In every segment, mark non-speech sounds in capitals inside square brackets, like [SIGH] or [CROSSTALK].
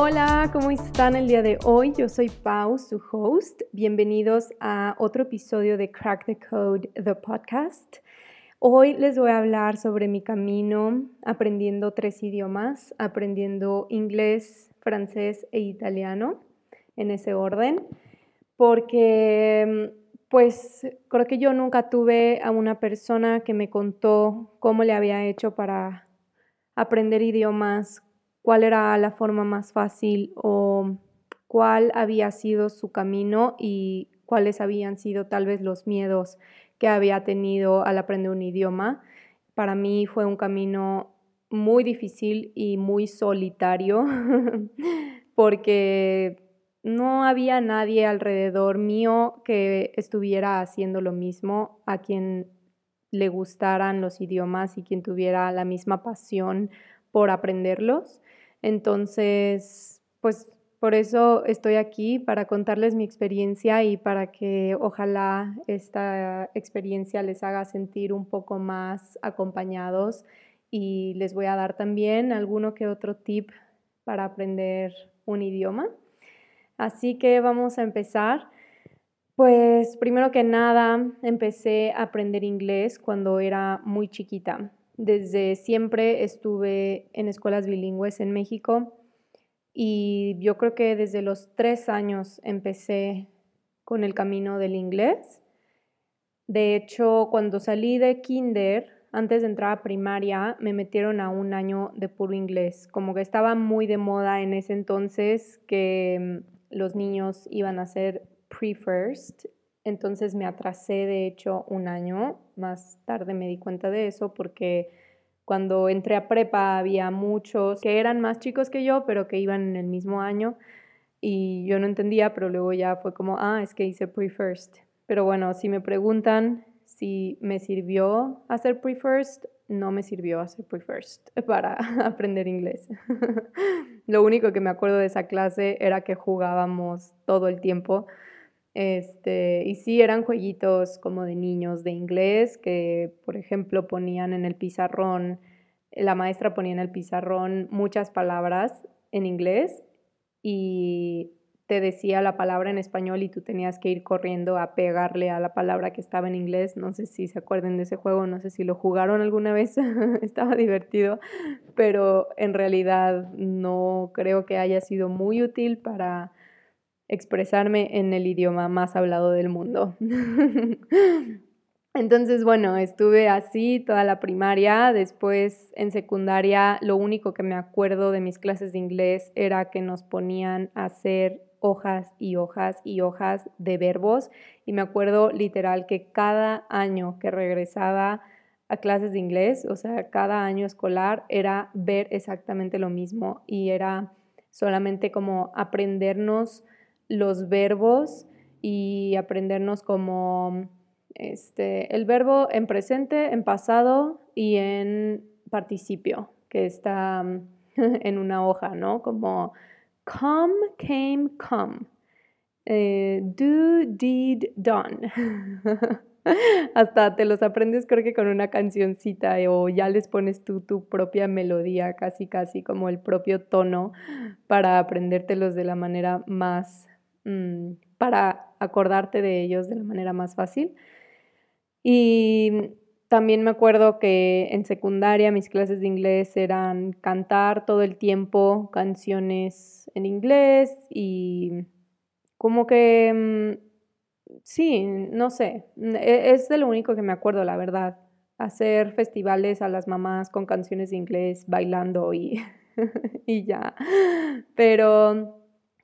Hola, ¿cómo están el día de hoy? Yo soy Pau, su host. Bienvenidos a otro episodio de Crack the Code, the podcast. Hoy les voy a hablar sobre mi camino aprendiendo tres idiomas, aprendiendo inglés, francés e italiano, en ese orden, porque pues creo que yo nunca tuve a una persona que me contó cómo le había hecho para aprender idiomas, cuál era la forma más fácil o cuál había sido su camino y cuáles habían sido tal vez los miedos que había tenido al aprender un idioma. Para mí fue un camino muy difícil y muy solitario [LAUGHS] porque no había nadie alrededor mío que estuviera haciendo lo mismo, a quien le gustaran los idiomas y quien tuviera la misma pasión por aprenderlos. Entonces, pues por eso estoy aquí, para contarles mi experiencia y para que ojalá esta experiencia les haga sentir un poco más acompañados y les voy a dar también alguno que otro tip para aprender un idioma. Así que vamos a empezar. Pues primero que nada, empecé a aprender inglés cuando era muy chiquita. Desde siempre estuve en escuelas bilingües en México y yo creo que desde los tres años empecé con el camino del inglés. De hecho, cuando salí de kinder, antes de entrar a primaria, me metieron a un año de puro inglés. Como que estaba muy de moda en ese entonces que los niños iban a ser pre-first, entonces me atrasé de hecho un año, más tarde me di cuenta de eso porque cuando entré a prepa había muchos que eran más chicos que yo, pero que iban en el mismo año y yo no entendía, pero luego ya fue como, ah, es que hice pre-first. Pero bueno, si me preguntan si me sirvió hacer pre-first, no me sirvió hacer pre-first [LAUGHS] para aprender inglés. [LAUGHS] Lo único que me acuerdo de esa clase era que jugábamos todo el tiempo. Este, y sí, eran jueguitos como de niños de inglés que, por ejemplo, ponían en el pizarrón, la maestra ponía en el pizarrón muchas palabras en inglés y te decía la palabra en español y tú tenías que ir corriendo a pegarle a la palabra que estaba en inglés. No sé si se acuerden de ese juego, no sé si lo jugaron alguna vez, [LAUGHS] estaba divertido, pero en realidad no creo que haya sido muy útil para expresarme en el idioma más hablado del mundo. [LAUGHS] Entonces, bueno, estuve así toda la primaria, después en secundaria lo único que me acuerdo de mis clases de inglés era que nos ponían a hacer hojas y hojas y hojas de verbos y me acuerdo literal que cada año que regresaba a clases de inglés, o sea, cada año escolar era ver exactamente lo mismo y era solamente como aprendernos los verbos y aprendernos como este, el verbo en presente, en pasado y en participio, que está [LAUGHS] en una hoja, ¿no? Como Come, came, come. Eh, do, did, done. [LAUGHS] Hasta te los aprendes creo que con una cancioncita o ya les pones tú tu propia melodía, casi casi como el propio tono para aprendértelos de la manera más, mm, para acordarte de ellos de la manera más fácil. Y también me acuerdo que en secundaria mis clases de inglés eran cantar todo el tiempo canciones en inglés y como que, mm, sí, no sé, e, es de lo único que me acuerdo, la verdad. Hacer festivales a las mamás con canciones de inglés, bailando y, [LAUGHS] y ya. Pero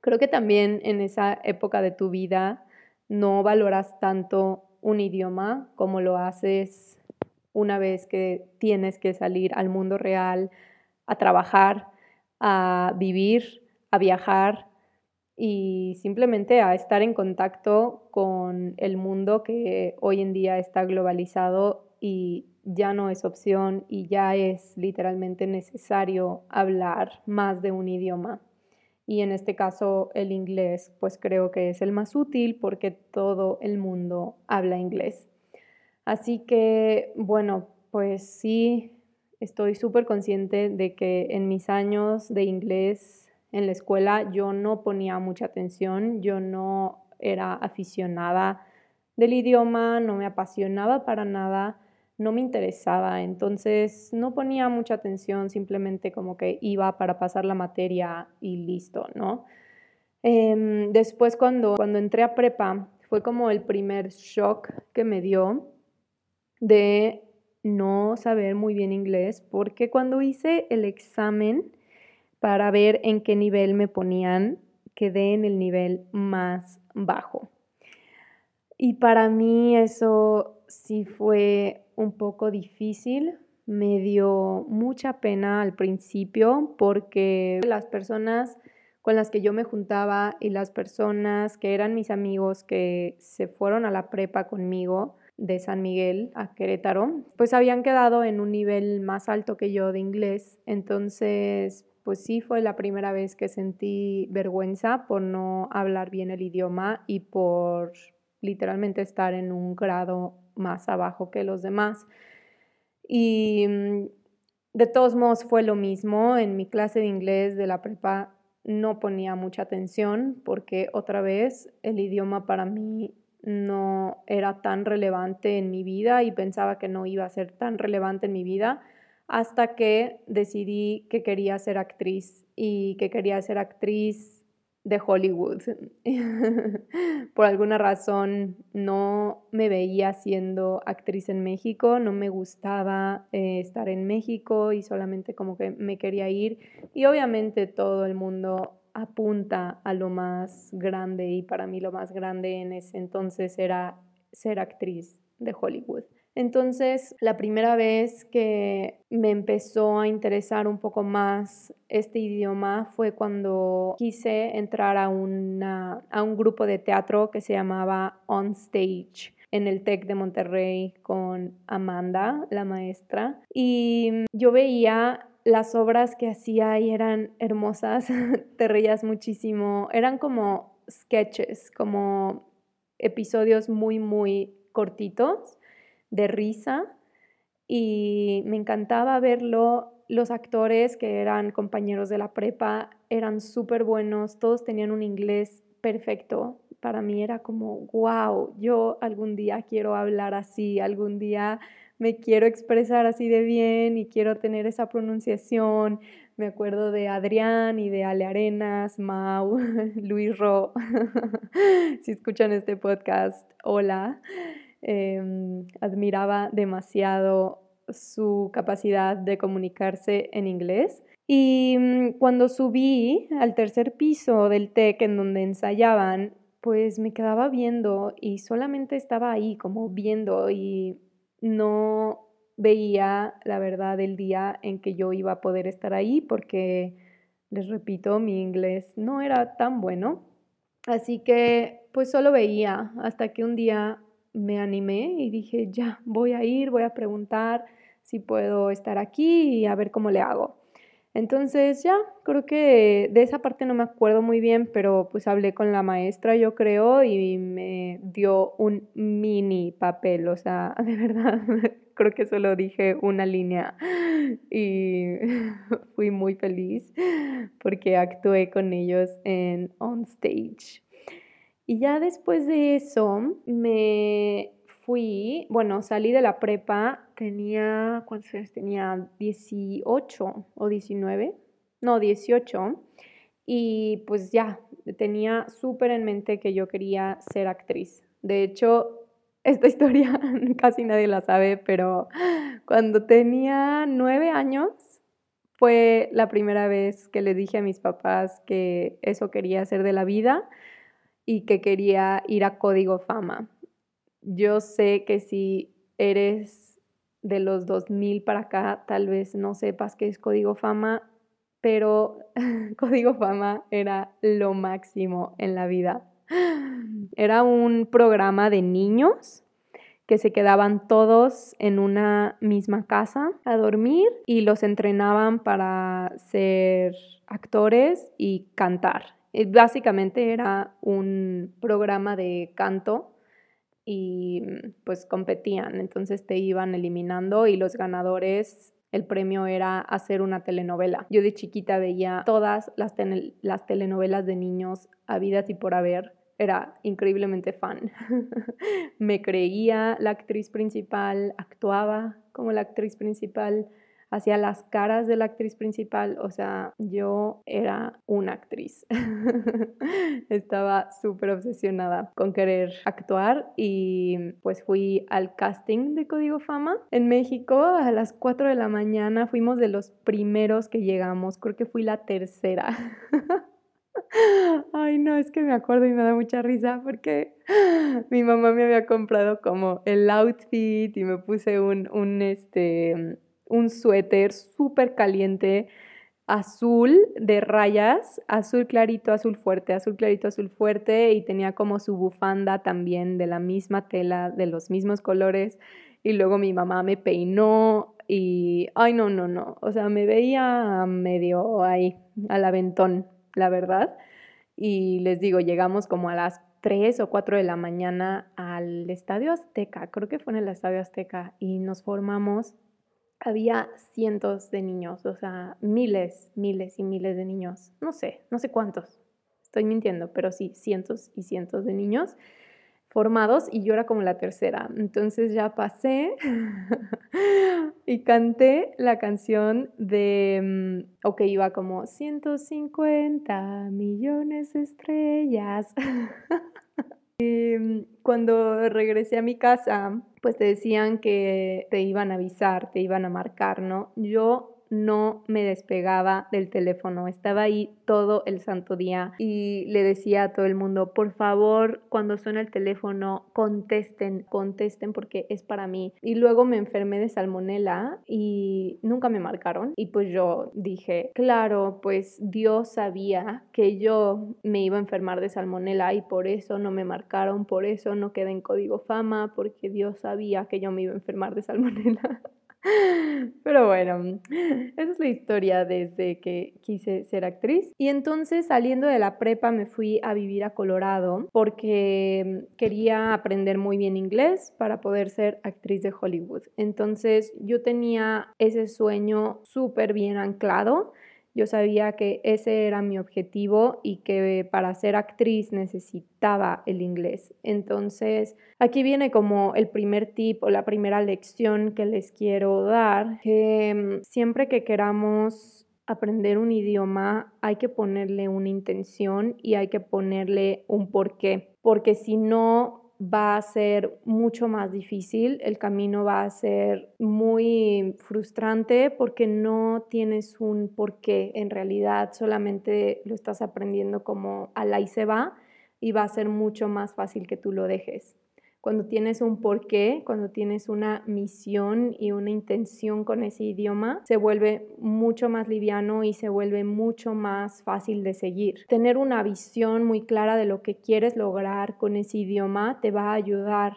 creo que también en esa época de tu vida no valoras tanto un idioma como lo haces una vez que tienes que salir al mundo real, a trabajar, a vivir, a viajar y simplemente a estar en contacto con el mundo que hoy en día está globalizado y ya no es opción y ya es literalmente necesario hablar más de un idioma. Y en este caso el inglés, pues creo que es el más útil porque todo el mundo habla inglés. Así que, bueno, pues sí, estoy súper consciente de que en mis años de inglés en la escuela yo no ponía mucha atención, yo no era aficionada del idioma, no me apasionaba para nada, no me interesaba, entonces no ponía mucha atención, simplemente como que iba para pasar la materia y listo, ¿no? Em, después cuando, cuando entré a prepa fue como el primer shock que me dio de no saber muy bien inglés, porque cuando hice el examen para ver en qué nivel me ponían, quedé en el nivel más bajo. Y para mí eso sí fue un poco difícil, me dio mucha pena al principio porque las personas con las que yo me juntaba y las personas que eran mis amigos que se fueron a la prepa conmigo de San Miguel a Querétaro, pues habían quedado en un nivel más alto que yo de inglés. Entonces, pues sí fue la primera vez que sentí vergüenza por no hablar bien el idioma y por literalmente estar en un grado más abajo que los demás. Y mm, de todos modos fue lo mismo. En mi clase de inglés de la prepa no ponía mucha atención porque otra vez el idioma para mí no era tan relevante en mi vida y pensaba que no iba a ser tan relevante en mi vida hasta que decidí que quería ser actriz y que quería ser actriz de Hollywood. [LAUGHS] Por alguna razón no me veía siendo actriz en México, no me gustaba eh, estar en México y solamente como que me quería ir. Y obviamente todo el mundo apunta a lo más grande y para mí lo más grande en ese entonces era ser actriz de Hollywood. Entonces, la primera vez que me empezó a interesar un poco más este idioma fue cuando quise entrar a, a un grupo de teatro que se llamaba On Stage en el TEC de Monterrey con Amanda, la maestra. Y yo veía las obras que hacía y eran hermosas, [LAUGHS] te reías muchísimo, eran como sketches, como episodios muy, muy cortitos de risa y me encantaba verlo. Los actores que eran compañeros de la prepa eran súper buenos, todos tenían un inglés perfecto. Para mí era como, wow, yo algún día quiero hablar así, algún día me quiero expresar así de bien y quiero tener esa pronunciación. Me acuerdo de Adrián y de Ale Arenas, Mau, [LAUGHS] Luis Ro. [LAUGHS] si escuchan este podcast, hola. Em, admiraba demasiado su capacidad de comunicarse en inglés. Y mm, cuando subí al tercer piso del TEC en donde ensayaban, pues me quedaba viendo y solamente estaba ahí como viendo y no veía la verdad el día en que yo iba a poder estar ahí porque, les repito, mi inglés no era tan bueno. Así que pues solo veía hasta que un día me animé y dije, ya, voy a ir, voy a preguntar si puedo estar aquí y a ver cómo le hago. Entonces ya, creo que de esa parte no me acuerdo muy bien, pero pues hablé con la maestra, yo creo, y me dio un mini papel, o sea, [LAUGHS] de verdad, creo que solo dije una línea y [LAUGHS] fui muy feliz porque actué con ellos en On Stage. Y ya después de eso me fui, bueno, salí de la prepa, tenía, ¿cuántos años tenía? 18 o 19, no, 18. Y pues ya, tenía súper en mente que yo quería ser actriz. De hecho, [LAUGHS] esta historia [LAUGHS] casi nadie la sabe, pero cuando tenía nueve años fue la primera vez que le dije a mis papás que eso quería hacer de la vida y que quería ir a Código Fama. Yo sé que si eres de los 2000 para acá, tal vez no sepas qué es Código Fama, pero [LAUGHS] Código Fama era lo máximo en la vida. Era un programa de niños que se quedaban todos en una misma casa a dormir y los entrenaban para ser actores y cantar. Eh, básicamente era un programa de canto y mm, pues competían, entonces te iban eliminando y los ganadores el premio era hacer una telenovela. Yo de chiquita veía todas las, las telenovelas de niños habidas y por haber. Era increíblemente fan. [LAUGHS] Me creía la actriz principal, actuaba como la actriz principal hacía las caras de la actriz principal, o sea, yo era una actriz. [LAUGHS] Estaba súper obsesionada con querer actuar y pues fui al casting de Código Fama en México a las 4 de la mañana, fuimos de los primeros que llegamos, creo que fui la tercera. [LAUGHS] Ay, no, es que me acuerdo y me da mucha risa porque [GASPS] mi mamá me había comprado como el outfit y me puse un, un, este, un suéter súper caliente, azul de rayas, azul clarito, azul fuerte, azul clarito, azul fuerte y tenía como su bufanda también de la misma tela, de los mismos colores. Y luego mi mamá me peinó y, ay, no, no, no, o sea, me veía medio ahí, al aventón, la verdad. Y les digo, llegamos como a las 3 o 4 de la mañana al Estadio Azteca, creo que fue en el Estadio Azteca, y nos formamos había cientos de niños, o sea, miles, miles y miles de niños. No sé, no sé cuántos. Estoy mintiendo, pero sí, cientos y cientos de niños formados y yo era como la tercera. Entonces ya pasé [LAUGHS] y canté la canción de, mm, ok, iba como 150 millones de estrellas. [LAUGHS] y mm, cuando regresé a mi casa, pues te decían que te iban a avisar, te iban a marcar, ¿no? Yo no me despegaba del teléfono, estaba ahí todo el santo día y le decía a todo el mundo, por favor, cuando suena el teléfono, contesten, contesten porque es para mí. Y luego me enfermé de salmonela y nunca me marcaron y pues yo dije, claro, pues Dios sabía que yo me iba a enfermar de salmonela y por eso no me marcaron, por eso no quedé en código fama, porque Dios sabía que yo me iba a enfermar de salmonela. [LAUGHS] [LAUGHS] Pero bueno, esa es la historia desde que quise ser actriz. Y entonces saliendo de la prepa me fui a vivir a Colorado porque quería aprender muy bien inglés para poder ser actriz de Hollywood. Entonces yo tenía ese sueño súper bien anclado yo sabía que ese era mi objetivo y que para ser actriz necesitaba el inglés. Entonces, aquí viene como el primer tip o la primera lección que les quiero dar, que mm, siempre que queramos aprender un idioma hay que ponerle una intención y hay que ponerle un porqué, porque si no va a ser mucho más difícil, el camino va a ser muy frustrante porque no tienes un porqué, en realidad solamente lo estás aprendiendo como a la y se va y va a ser mucho más fácil que tú lo dejes cuando tienes un porqué, cuando tienes una misión y una intención con ese idioma, se vuelve mucho más liviano y se vuelve mucho más fácil de seguir. Tener una visión muy clara de lo que quieres lograr con ese idioma te va a ayudar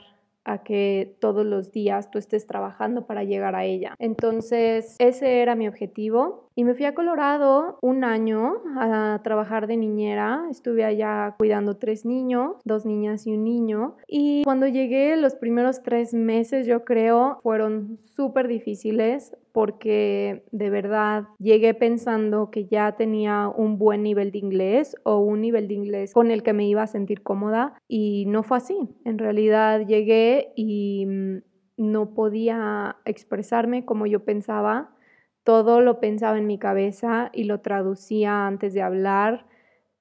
a que todos los días tú estés trabajando para llegar a ella. Entonces, ese era mi objetivo. Y me fui a Colorado un año a trabajar de niñera. Estuve allá cuidando tres niños, dos niñas y un niño. Y cuando llegué, los primeros tres meses, yo creo, fueron súper difíciles porque de verdad llegué pensando que ya tenía un buen nivel de inglés o un nivel de inglés con el que me iba a sentir cómoda y no fue así. En realidad llegué y mm, no podía expresarme como yo pensaba todo lo pensaba en mi cabeza y lo traducía antes de hablar.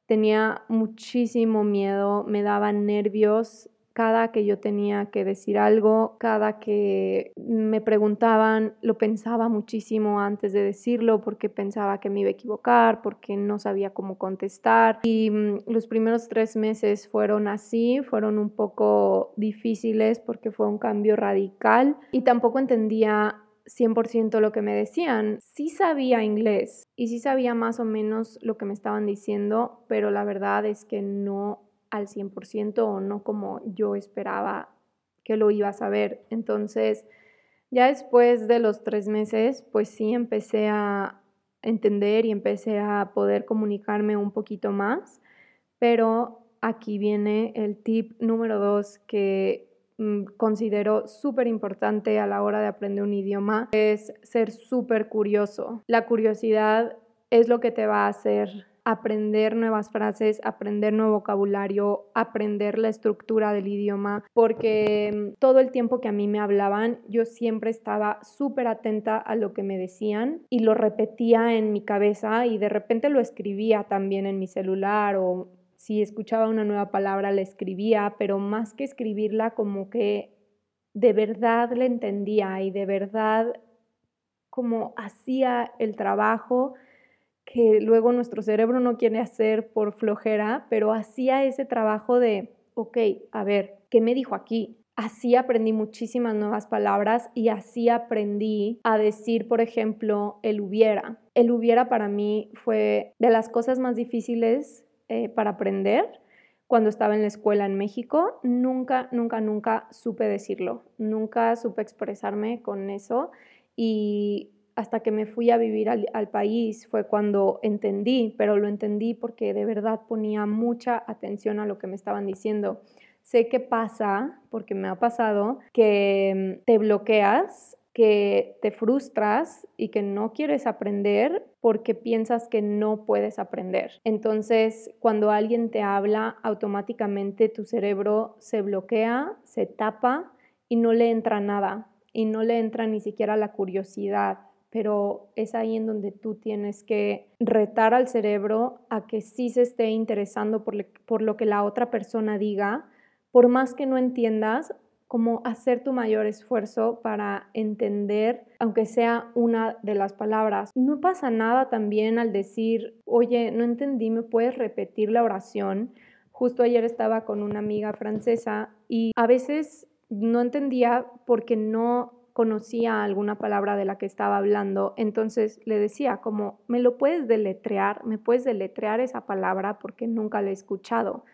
Tenía muchísimo miedo, me daban nervios cada que yo tenía que decir algo, cada que me preguntaban, lo pensaba muchísimo antes de decirlo porque pensaba que me iba a equivocar, porque no sabía cómo contestar. Y mm, los primeros tres meses fueron así, fueron un poco difíciles porque fue un cambio radical y tampoco entendía 100% lo que me decían. Sí sabía inglés y sí sabía más o menos lo que me estaban diciendo, pero la verdad es que no al 100% o no como yo esperaba que lo iba a saber. Entonces, ya después de los tres meses, pues sí empecé a entender y empecé a poder comunicarme un poquito más, pero aquí viene el tip número dos que considero súper importante a la hora de aprender un idioma es ser súper curioso. La curiosidad es lo que te va a hacer aprender nuevas frases, aprender nuevo vocabulario, aprender la estructura del idioma, porque mm, todo el tiempo que a mí me hablaban, yo siempre estaba súper atenta a lo que me decían y lo repetía en mi cabeza y de repente lo escribía también en mi celular o si escuchaba una nueva palabra la escribía, pero más que escribirla como que de verdad la entendía y de verdad como hacía el trabajo que luego nuestro cerebro no quiere hacer por flojera, pero hacía ese trabajo de, ok, a ver, ¿qué me dijo aquí? Así aprendí muchísimas nuevas palabras y así aprendí a decir, por ejemplo, el hubiera. El hubiera para mí fue de las cosas más difíciles eh, para aprender cuando estaba en la escuela en México. Nunca, nunca, nunca supe decirlo. Nunca supe expresarme con eso. Y hasta que me fui a vivir al, país fue cuando entendí, pero lo entendí porque de verdad ponía mucha atención a lo que me estaban diciendo. Sé que pasa, porque me ha pasado, que mm, te bloqueas, que te frustras y que no quieres aprender porque piensas que no puedes aprender. Entonces, cuando alguien te habla, automáticamente tu cerebro se bloquea, se tapa y no le entra nada y no le entra ni siquiera la curiosidad, pero es ahí en donde tú tienes que retar al cerebro a que sí se esté interesando por, por lo que la otra persona diga, por más que no entiendas, como hacer tu mayor esfuerzo para entender, aunque sea una de las palabras. No pasa nada también al decir, oye, no entendí, ¿me puedes repetir la oración? Justo ayer estaba con una amiga francesa y a veces no entendía porque no conocía alguna palabra de la que estaba hablando, entonces le decía como, ¿me lo puedes deletrear? ¿Me puedes deletrear esa palabra porque nunca la he escuchado?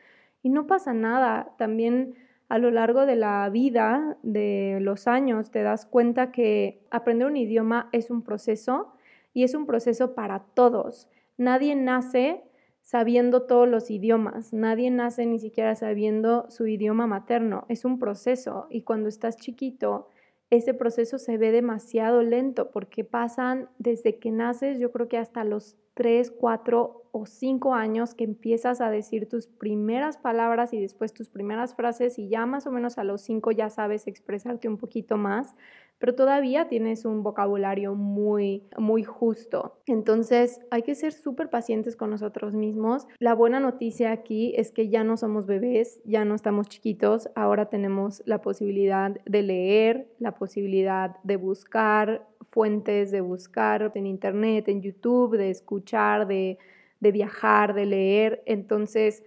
Y no pasa nada, también a lo largo de la vida, de los años, te das cuenta que aprender un idioma es un proceso y es un proceso para todos. Nadie nace sabiendo todos los idiomas, nadie nace ni siquiera sabiendo su idioma materno, es un proceso y cuando estás chiquito ese proceso se ve demasiado lento porque pasan desde que naces, yo creo que hasta los 3, 4 o 5 años que empiezas a decir tus primeras palabras y después tus primeras frases y ya más o menos a los 5 ya sabes expresarte un poquito más, pero todavía tienes un vocabulario muy, muy justo. Entonces hay que ser súper pacientes con nosotros mismos. La buena noticia aquí es que ya no somos bebés, ya no estamos chiquitos, ahora tenemos la posibilidad de leer, la posibilidad de buscar fuentes, de buscar en internet, en YouTube, de escuchar, de, de viajar, de leer. Entonces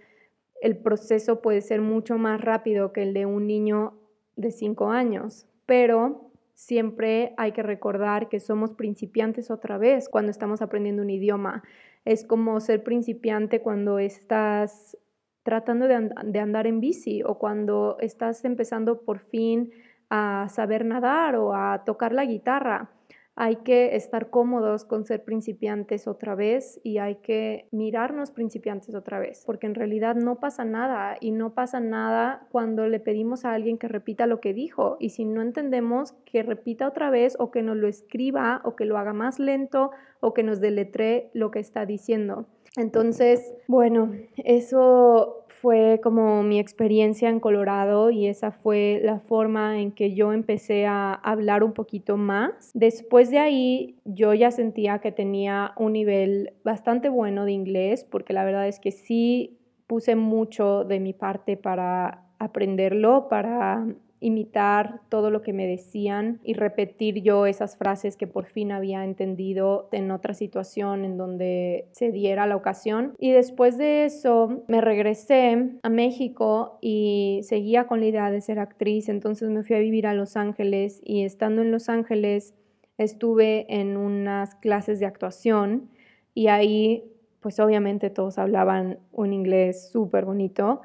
el proceso puede ser mucho más rápido que el de un niño de 5 años, pero siempre hay que recordar que somos principiantes otra vez cuando estamos aprendiendo un idioma. Es como ser principiante cuando estás tratando de, andar en bici o cuando estás empezando por fin a saber nadar o a tocar la guitarra hay que estar cómodos con ser principiantes otra vez y hay que mirarnos principiantes otra vez, porque en realidad no pasa nada y no pasa nada cuando le pedimos a alguien que repita lo que dijo y si no entendemos que repita otra vez o que nos lo escriba o que lo haga más lento o que nos deletre lo que está diciendo. Entonces, bueno, eso fue como mi experiencia en Colorado y esa fue la forma en que yo empecé a hablar un poquito más. Después de ahí yo ya sentía que tenía un nivel bastante bueno de inglés porque la verdad es que sí puse mucho de mi parte para aprenderlo, para imitar todo lo que me decían y repetir yo esas frases que por fin había entendido en otra situación en donde se diera la ocasión. Y después de eso me regresé a México y seguía con la idea de ser actriz, entonces me fui a vivir a Los Ángeles y estando en Los Ángeles estuve en unas clases de actuación y ahí pues obviamente todos hablaban un inglés súper bonito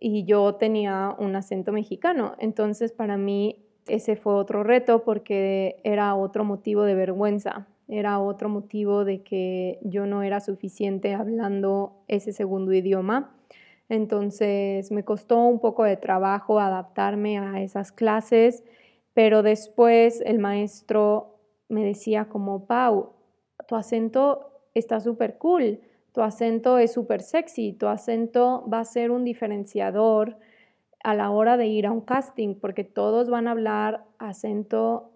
y yo tenía un acento mexicano. Entonces para mí ese fue otro reto porque era otro motivo de vergüenza, era otro motivo de que yo no era suficiente hablando ese segundo idioma. Entonces me costó un poco de trabajo adaptarme a esas clases, pero después el maestro me decía como, Pau, tu acento está súper cool, tu acento es súper sexy, tu acento va a ser un diferenciador a la hora de ir a un casting, porque todos van a hablar acento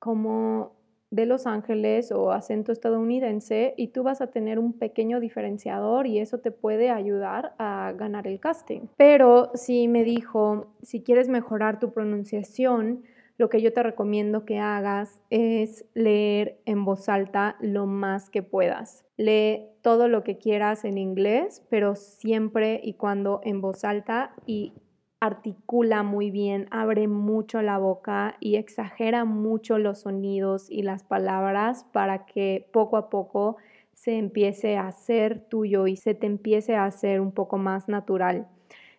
como de Los Ángeles o acento estadounidense y tú vas a tener un pequeño diferenciador y eso te puede ayudar a ganar el casting. Pero si me dijo, si quieres mejorar tu pronunciación, lo que yo te recomiendo que hagas es leer en voz alta lo más que puedas. Lee todo lo que quieras en inglés, pero siempre y cuando en voz alta y articula muy bien, abre mucho la boca y exagera mucho los sonidos y las palabras para que poco a poco se empiece a hacer tuyo y se te empiece a hacer un poco más natural.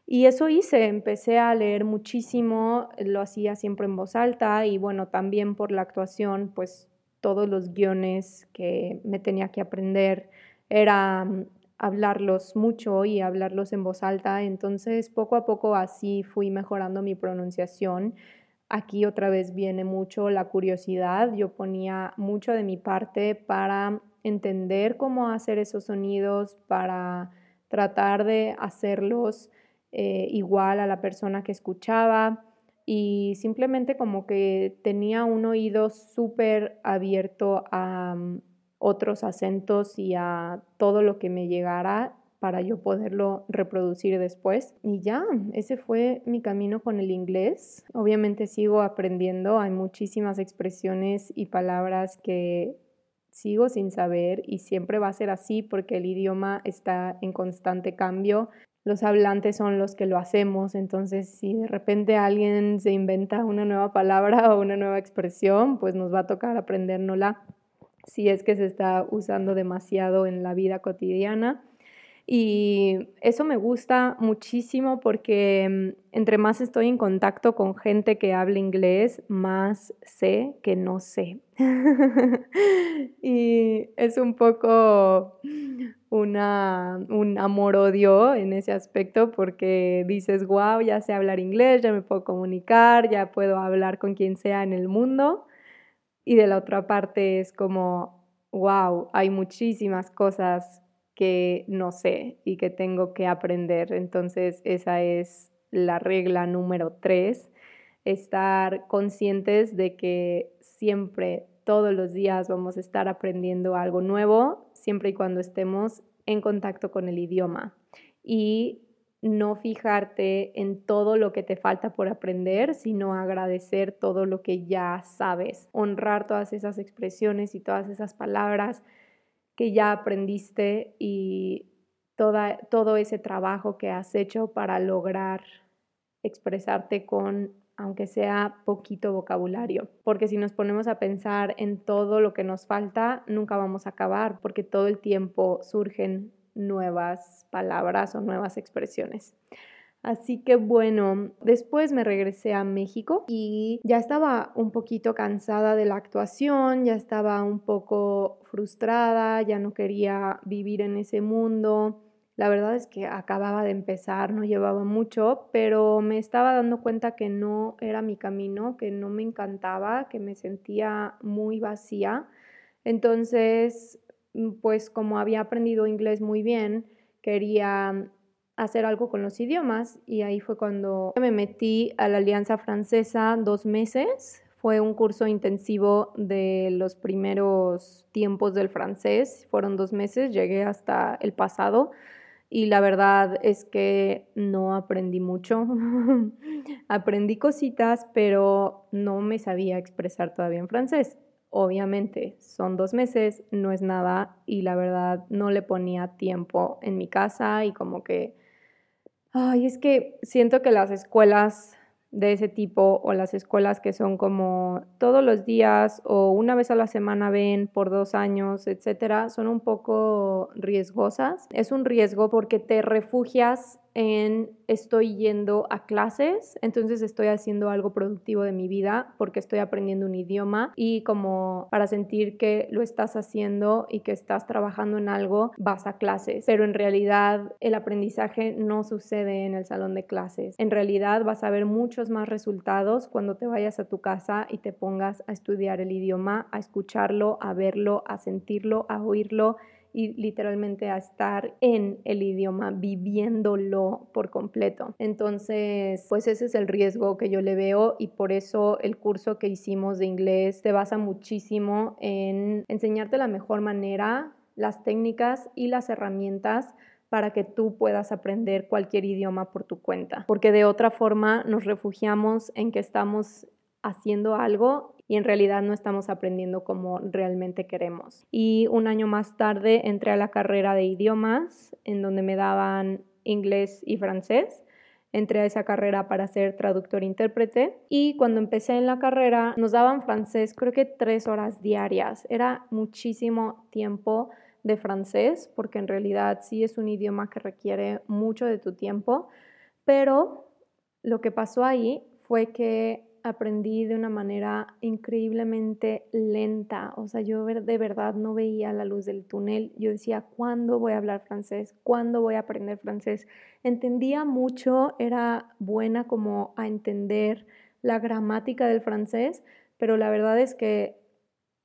Y eso hice, empecé a leer muchísimo, lo hacía siempre en voz alta y bueno, también por la actuación, pues todos los guiones que me tenía que aprender era hablarlos mucho y hablarlos en voz alta. Entonces, poco a poco así fui mejorando mi pronunciación. Aquí otra vez viene mucho la curiosidad. Yo ponía mucho de mi parte para entender cómo hacer esos sonidos, para tratar de hacerlos eh, igual a la persona que escuchaba y simplemente como que tenía un oído súper abierto a otros acentos y a todo lo que me llegara para yo poderlo reproducir después. Y ya, ese fue mi camino con el inglés. Obviamente sigo aprendiendo, hay muchísimas expresiones y palabras que sigo sin saber y siempre va a ser así porque el idioma está en constante cambio. Los hablantes son los que lo hacemos, entonces si de repente alguien se inventa una nueva palabra o una nueva expresión, pues nos va a tocar aprendérnosla si es que se está usando demasiado en la vida cotidiana. Y eso me gusta muchísimo porque mm, entre más estoy en contacto con gente que habla inglés, más sé que no sé. [LAUGHS] y es un poco una, un amor-odio en ese aspecto porque dices, wow, ya sé hablar inglés, ya me puedo comunicar, ya puedo hablar con quien sea en el mundo y de la otra parte es como, wow, hay muchísimas cosas que no sé y que tengo que aprender. Entonces esa es la regla número tres, estar conscientes de que siempre, todos los días vamos a estar aprendiendo algo nuevo, siempre y cuando estemos en contacto con el idioma. Y no fijarte en todo lo que te falta por aprender, sino agradecer todo lo que ya sabes, honrar todas esas expresiones y todas esas palabras que ya aprendiste y toda, todo ese trabajo que has hecho para lograr expresarte con aunque sea poquito vocabulario, porque si nos ponemos a pensar en todo lo que nos falta, nunca vamos a acabar, porque todo el tiempo surgen nuevas palabras o nuevas expresiones. Así que bueno, después me regresé a México y ya estaba un poquito cansada de la actuación, ya estaba un poco frustrada, ya no quería vivir en ese mundo. La verdad es que acababa de empezar, no llevaba mucho, pero me estaba dando cuenta que no era mi camino, que no me encantaba, que me sentía muy vacía. Entonces Mm, pues como había aprendido inglés muy bien, quería hacer algo con los idiomas y ahí fue cuando me metí a la Alianza Francesa dos meses. Fue un curso intensivo de los primeros tiempos del francés, fueron dos meses, llegué hasta el pasado y la verdad es que no aprendí mucho. [LAUGHS] aprendí cositas, pero no me sabía expresar todavía en francés. Obviamente, son dos meses, no es nada y la verdad no le ponía tiempo en mi casa y como que, ay, es que siento que las escuelas de ese tipo o las escuelas que son como todos los días o una vez a la semana ven por dos años, etcétera, son un poco riesgosas. Es un riesgo porque te refugias en estoy yendo a clases, entonces estoy haciendo algo productivo de mi vida porque estoy aprendiendo un idioma y como para sentir que lo estás haciendo y que estás trabajando en algo, vas a clases. Pero en realidad el aprendizaje no sucede en el salón de clases. En realidad vas a ver muchos más resultados cuando te vayas a tu casa y te pongas a estudiar el idioma, a escucharlo, a verlo, a sentirlo, a oírlo y literalmente a estar en el idioma, viviéndolo por completo. Entonces, pues ese es el riesgo que yo le veo y por eso el curso que hicimos de inglés se basa muchísimo en enseñarte la mejor manera, las técnicas y las herramientas para que tú puedas aprender cualquier idioma por tu cuenta, porque de otra forma nos refugiamos en que estamos haciendo algo y en realidad no estamos aprendiendo como realmente queremos. Y un año más tarde entré a la carrera de idiomas, en donde me daban inglés y francés. Entré a esa carrera para ser traductor-intérprete y cuando empecé en la carrera nos daban francés creo que tres horas diarias. Era muchísimo tiempo de francés porque en realidad sí es un idioma que requiere mucho de tu tiempo, pero lo que pasó ahí fue que aprendí de una manera increíblemente lenta. O sea, yo de verdad no veía la luz del túnel. Yo decía, ¿cuándo voy a hablar francés? ¿Cuándo voy a aprender francés? Entendía mucho, era buena como a entender la gramática del francés, pero la verdad es que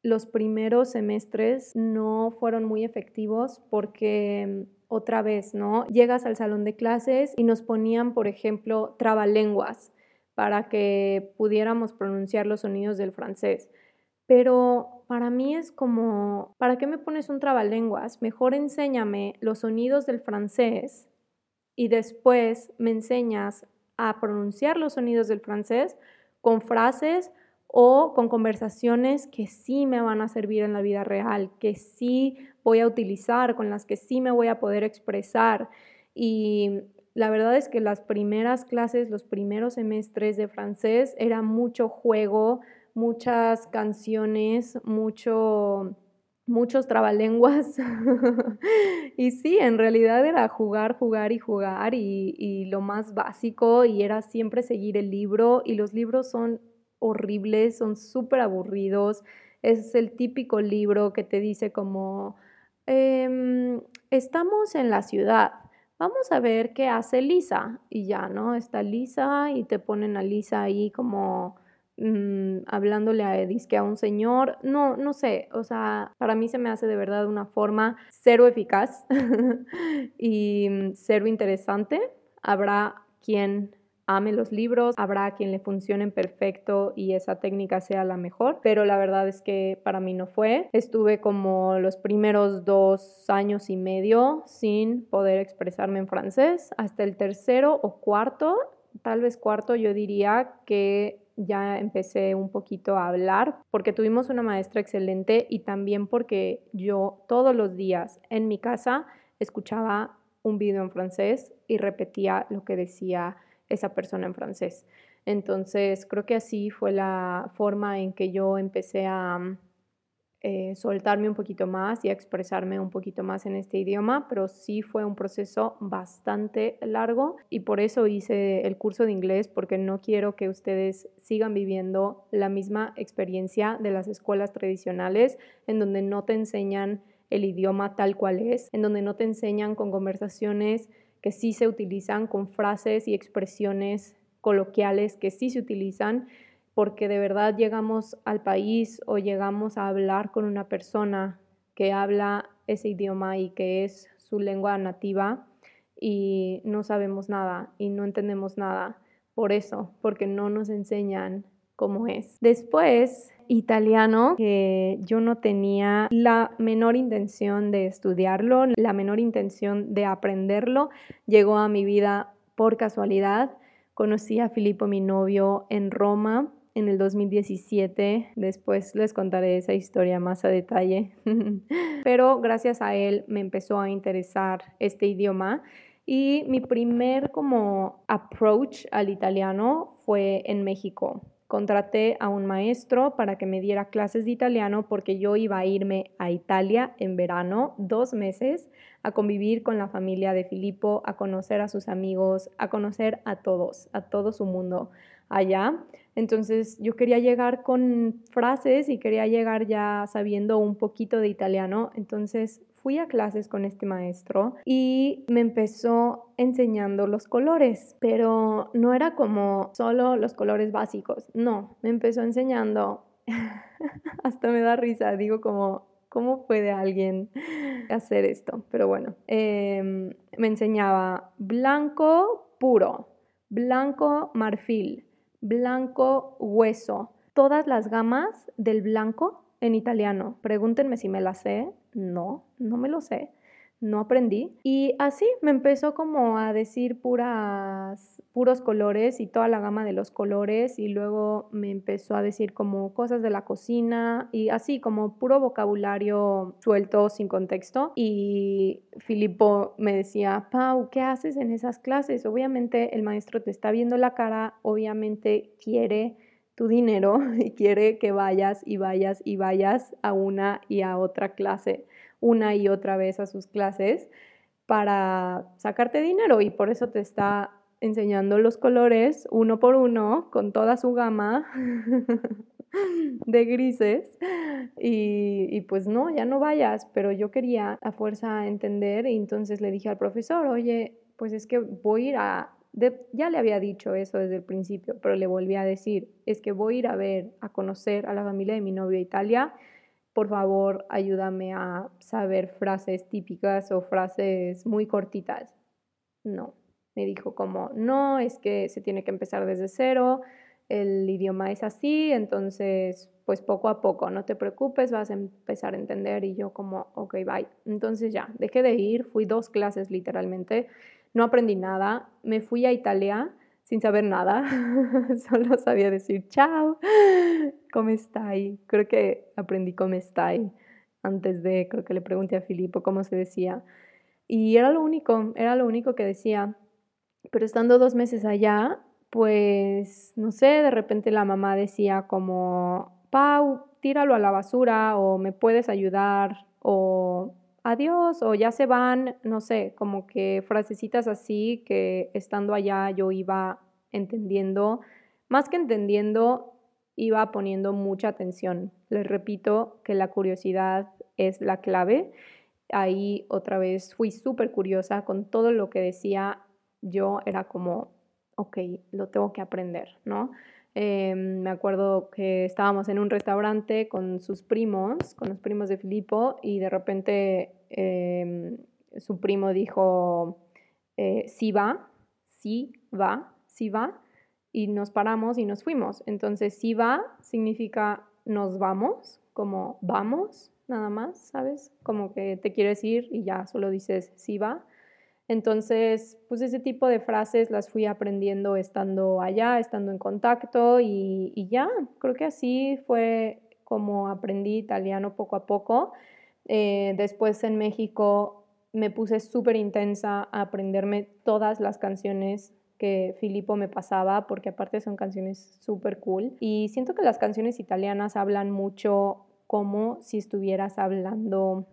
los primeros semestres no fueron muy efectivos porque otra vez, ¿no? Llegas al salón de clases y nos ponían, por ejemplo, trabalenguas para que pudiéramos pronunciar los sonidos del francés. Pero para mí es como, ¿para qué me pones un trabalenguas? Mejor enséñame los sonidos del francés y después me enseñas a pronunciar los sonidos del francés con frases o con conversaciones que sí me van a servir en la vida real, que sí voy a utilizar, con las que sí me voy a poder expresar. Y la verdad es que las primeras clases, los primeros semestres de francés era mucho juego, muchas canciones, mucho muchos trabalenguas. [LAUGHS] y sí, en realidad era jugar, jugar y jugar y, lo más básico y era siempre seguir el libro y los libros son horribles, son súper aburridos. Es el típico libro que te dice como, em, estamos en la ciudad vamos a ver qué hace Lisa. Y ya, ¿no? Está Lisa y te ponen a Lisa ahí como mm, hablándole a disque a un señor. No, no sé, o sea, para mí se me hace de verdad una forma cero eficaz [LAUGHS] y mm, cero interesante. Habrá quien ame los libros, habrá quien le funcionen perfecto y esa técnica sea la mejor, pero la verdad es que para mí no fue. Estuve como los primeros dos años y medio sin poder expresarme en francés. Hasta el tercero o cuarto, tal vez cuarto, yo diría que ya empecé un poquito a hablar porque tuvimos una maestra excelente y también porque yo todos los días en mi casa escuchaba un video en francés y repetía lo que decía esa persona en francés. Entonces, creo que así fue la forma en que yo empecé a mm, eh, soltarme un poquito más y a expresarme un poquito más en este idioma, pero sí fue un proceso bastante largo y por eso hice el curso de inglés, porque no quiero que ustedes sigan viviendo la misma experiencia de las escuelas tradicionales, en donde no te enseñan el idioma tal cual es, en donde no te enseñan con conversaciones que sí se utilizan, con frases y expresiones coloquiales que sí se utilizan, porque de verdad llegamos al país o llegamos a hablar con una persona que habla ese idioma y que es su lengua nativa y no sabemos nada y no entendemos nada por eso, porque no nos enseñan cómo es. Después italiano que yo no tenía la menor intención de estudiarlo, la menor intención de aprenderlo. Llegó a mi vida por casualidad. Conocí a Filippo, mi novio, en Roma en el 2017. Después les contaré esa historia más a detalle. [LAUGHS] Pero gracias a él me empezó a interesar este idioma. Y mi primer como approach al italiano fue en México contraté a un maestro para que me diera clases de italiano porque yo iba a irme a Italia en verano, dos meses, a convivir con la familia de Filippo, a conocer a sus amigos, a conocer a todos, a todo su mundo allá. Entonces yo quería llegar con frases y quería llegar ya sabiendo un poquito de italiano. Entonces fui a clases con este maestro y me empezó enseñando los colores, pero no era como solo los colores básicos, no, me empezó enseñando, [LAUGHS] hasta me da risa, digo como, ¿cómo puede alguien hacer esto? Pero bueno, em, me enseñaba blanco puro, blanco marfil, blanco hueso, todas las gamas del blanco en italiano. Pregúntenme si me la sé, no, no me lo sé, no aprendí. Y así me empezó como a decir puras, puros colores y toda la gama de los colores y luego me empezó a decir como cosas de la cocina y así como puro vocabulario suelto sin contexto. Y Filippo me decía, Pau, ¿qué haces en esas clases? Obviamente el maestro te está viendo la cara, obviamente quiere tu dinero [LAUGHS] y quiere que vayas y vayas y vayas a una y a otra clase, una y otra vez a sus clases para sacarte dinero. Y por eso te está enseñando los colores uno por uno con toda su gama [LAUGHS] de grises. Y, pues no, ya no vayas, pero yo quería a fuerza entender. Y entonces le dije al profesor, oye, pues es que voy a ir a ya le había dicho eso desde el principio, pero le volví a decir, es que voy a ir a ver, a conocer a la familia de mi novio a Italia. Por favor, ayúdame a saber frases típicas o frases muy cortitas. No, me dijo como, no, es que se tiene que empezar desde cero, el idioma es así, entonces, pues poco a poco, no te preocupes, vas a empezar a entender. Y yo como, ok, bye. Entonces ya, dejé de ir, fui dos clases literalmente no aprendí nada, me fui a Italia sin saber nada, [LAUGHS] solo sabía decir chao, ¿cómo estáis? Creo que aprendí cómo estáis antes de, creo que le pregunté a Filippo cómo se decía. Y era lo único, era lo único que decía. Pero estando dos meses allá, pues, no sé, de repente la mamá decía como, Pau, tíralo a la basura o me puedes ayudar o adiós o ya se van, no sé, como que frasecitas así que estando allá yo iba entendiendo, más que entendiendo, iba poniendo mucha atención. Les repito que la curiosidad es la clave. Ahí otra vez fui súper curiosa con todo lo que decía. Yo era como, ok, lo tengo que aprender, ¿no? Em, me acuerdo que estábamos en un restaurante con sus primos, con los primos de Filipo, y de repente em, su primo dijo, eh, sí va, sí va, sí va, y nos paramos y nos fuimos. Entonces, sí va significa nos vamos, como vamos, nada más, ¿sabes? Como que te quieres ir y ya solo dices sí va. Entonces, pues ese tipo de frases las fui aprendiendo estando allá, estando en contacto y, ya, creo que así fue como aprendí italiano poco a poco. Eh, después en México me puse súper intensa a aprenderme todas las canciones que Filippo me pasaba, porque aparte son canciones súper cool. Y siento que las canciones italianas hablan mucho como si estuvieras hablando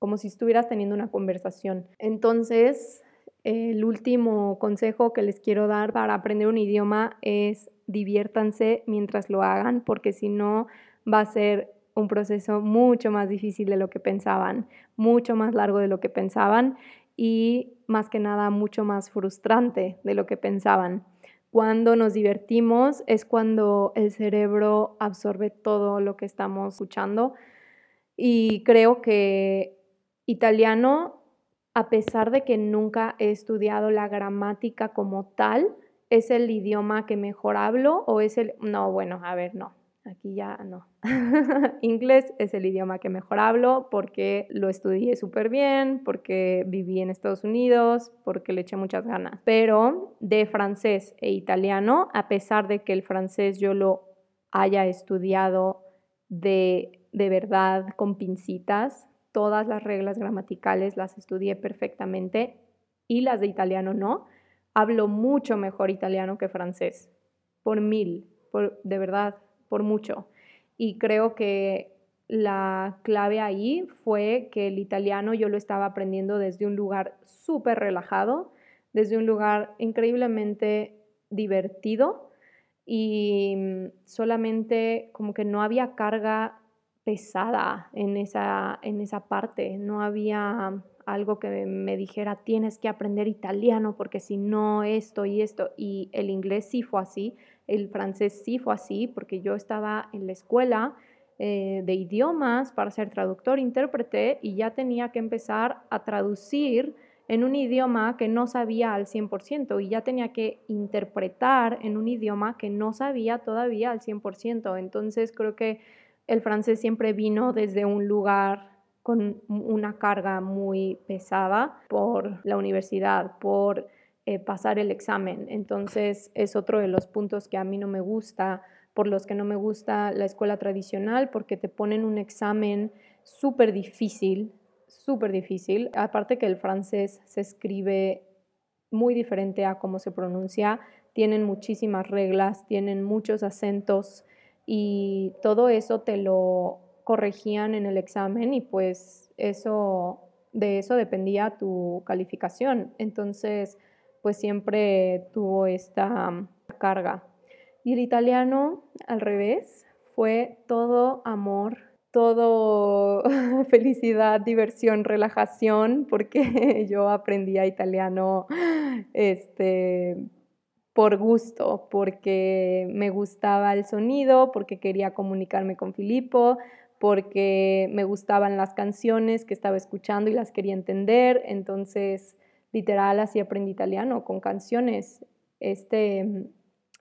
como si estuvieras teniendo una conversación. Entonces, el último consejo que les quiero dar para aprender un idioma es diviértanse mientras lo hagan, porque si no va a ser un proceso mucho más difícil de lo que pensaban, mucho más largo de lo que pensaban y más que nada mucho más frustrante de lo que pensaban. Cuando nos divertimos es cuando el cerebro absorbe todo lo que estamos escuchando y creo que Italiano, a pesar de que nunca he estudiado la gramática como tal, ¿es el idioma que mejor hablo o es el... No, bueno, a ver, no. Aquí ya no. [LAUGHS] Inglés es el idioma que mejor hablo porque lo estudié súper bien, porque viví en Estados Unidos, porque le eché muchas ganas. Pero de francés e italiano, a pesar de que el francés yo lo haya estudiado de, de verdad con pincitas, todas las reglas gramaticales las estudié perfectamente y las de italiano no. Hablo mucho mejor italiano que francés, por mil. de verdad, por mucho. Y creo que la clave ahí fue que el italiano yo lo estaba aprendiendo desde un lugar súper relajado, desde un lugar increíblemente divertido y solamente como que no había carga pesada en esa, en esa parte, no había algo que me dijera tienes que aprender italiano porque si no esto y esto y el inglés sí fue así, el francés sí fue así porque yo estaba en la escuela eh, de idiomas para ser traductor, intérprete y ya tenía que empezar a traducir en un idioma que no sabía al 100% y ya tenía que interpretar en un idioma que no sabía todavía al 100%. Entonces creo que el francés siempre vino desde un lugar con una carga muy pesada por la universidad, por eh, pasar el examen. Entonces es otro de los puntos que a mí no me gusta, por los que no me gusta la escuela tradicional, porque te ponen un examen súper difícil súper difícil. Aparte que el francés se escribe muy diferente a cómo se pronuncia, tienen muchísimas reglas, tienen muchos acentos y todo eso te lo corregían en el examen y pues eso de eso dependía tu calificación. Entonces, pues siempre tuvo esta carga. Y el italiano, al revés, fue todo amor, todo [LAUGHS] felicidad, diversión, relajación, porque [LAUGHS] yo aprendía italiano este, por gusto, porque me gustaba el sonido, porque quería comunicarme con Filippo, porque me gustaban las canciones que estaba escuchando y las quería entender. Entonces, literal, así aprendí italiano con canciones. Este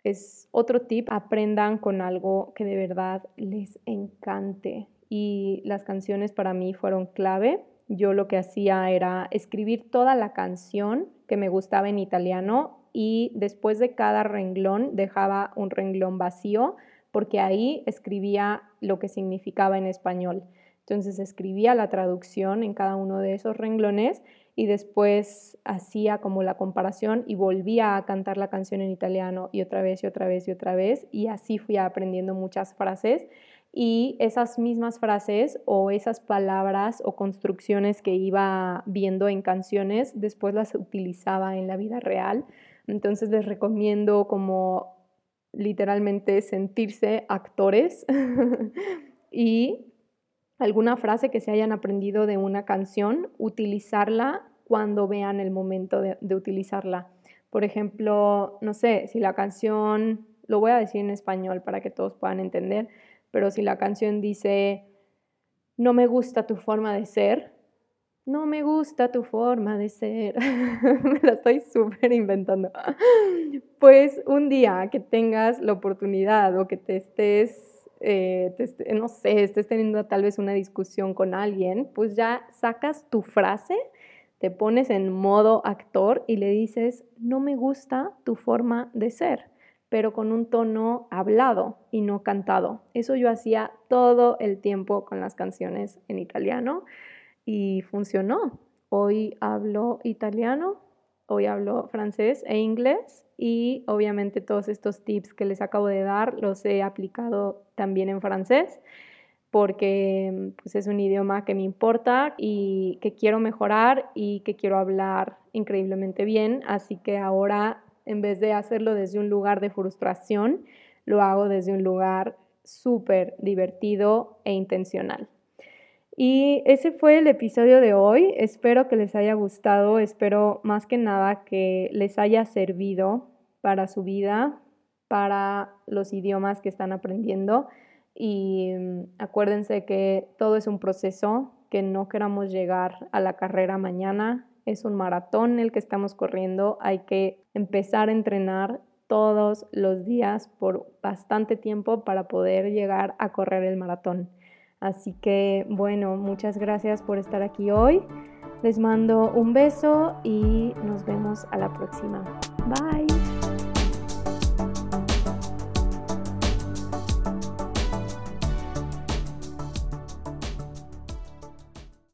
es otro tip, aprendan con algo que de verdad les encante y las canciones para mí fueron clave. Yo lo que hacía era escribir toda la canción que me gustaba en italiano y después de cada renglón dejaba un renglón vacío porque ahí escribía lo que significaba en español. Entonces escribía la traducción en cada uno de esos renglones y después hacía como la comparación y volvía a cantar la canción en italiano y otra vez y otra vez y otra vez y así fui aprendiendo muchas frases y esas mismas frases o esas palabras o construcciones que iba viendo en canciones, después las utilizaba en la vida real. Entonces les recomiendo como literalmente sentirse actores [LAUGHS] y alguna frase que se hayan aprendido de una canción, utilizarla cuando vean el momento de, utilizarla. Por ejemplo, no sé, si la canción, lo voy a decir en español para que todos puedan entender, pero si la canción dice, no me gusta tu forma de ser, no me gusta tu forma de ser, [LAUGHS] me la estoy súper inventando, pues un día que tengas la oportunidad o que te estés, eh, no sé, estés teniendo tal vez una discusión con alguien, pues ya sacas tu frase, te pones en modo actor y le dices, no me gusta tu forma de ser pero con un tono hablado y no cantado. Eso yo hacía todo el tiempo con las canciones en italiano y funcionó. Hoy hablo italiano, hoy hablo francés e inglés y obviamente todos estos tips que les acabo de dar los he aplicado también en francés porque pues, es un idioma que me importa y que quiero mejorar y que quiero hablar increíblemente bien, así que ahora en vez de hacerlo desde un lugar de frustración, lo hago desde un lugar súper divertido e intencional. Y ese fue el episodio de hoy. Espero que les haya gustado, espero más que nada que les haya servido para su vida, para los idiomas que están aprendiendo. Y mm, acuérdense que todo es un proceso, que no queramos llegar a la carrera mañana, es un maratón el que estamos corriendo, hay que empezar a entrenar todos los días por bastante tiempo para poder llegar a correr el maratón. Así que bueno, muchas gracias por estar aquí hoy. Les mando un beso y nos vemos a la próxima. Bye.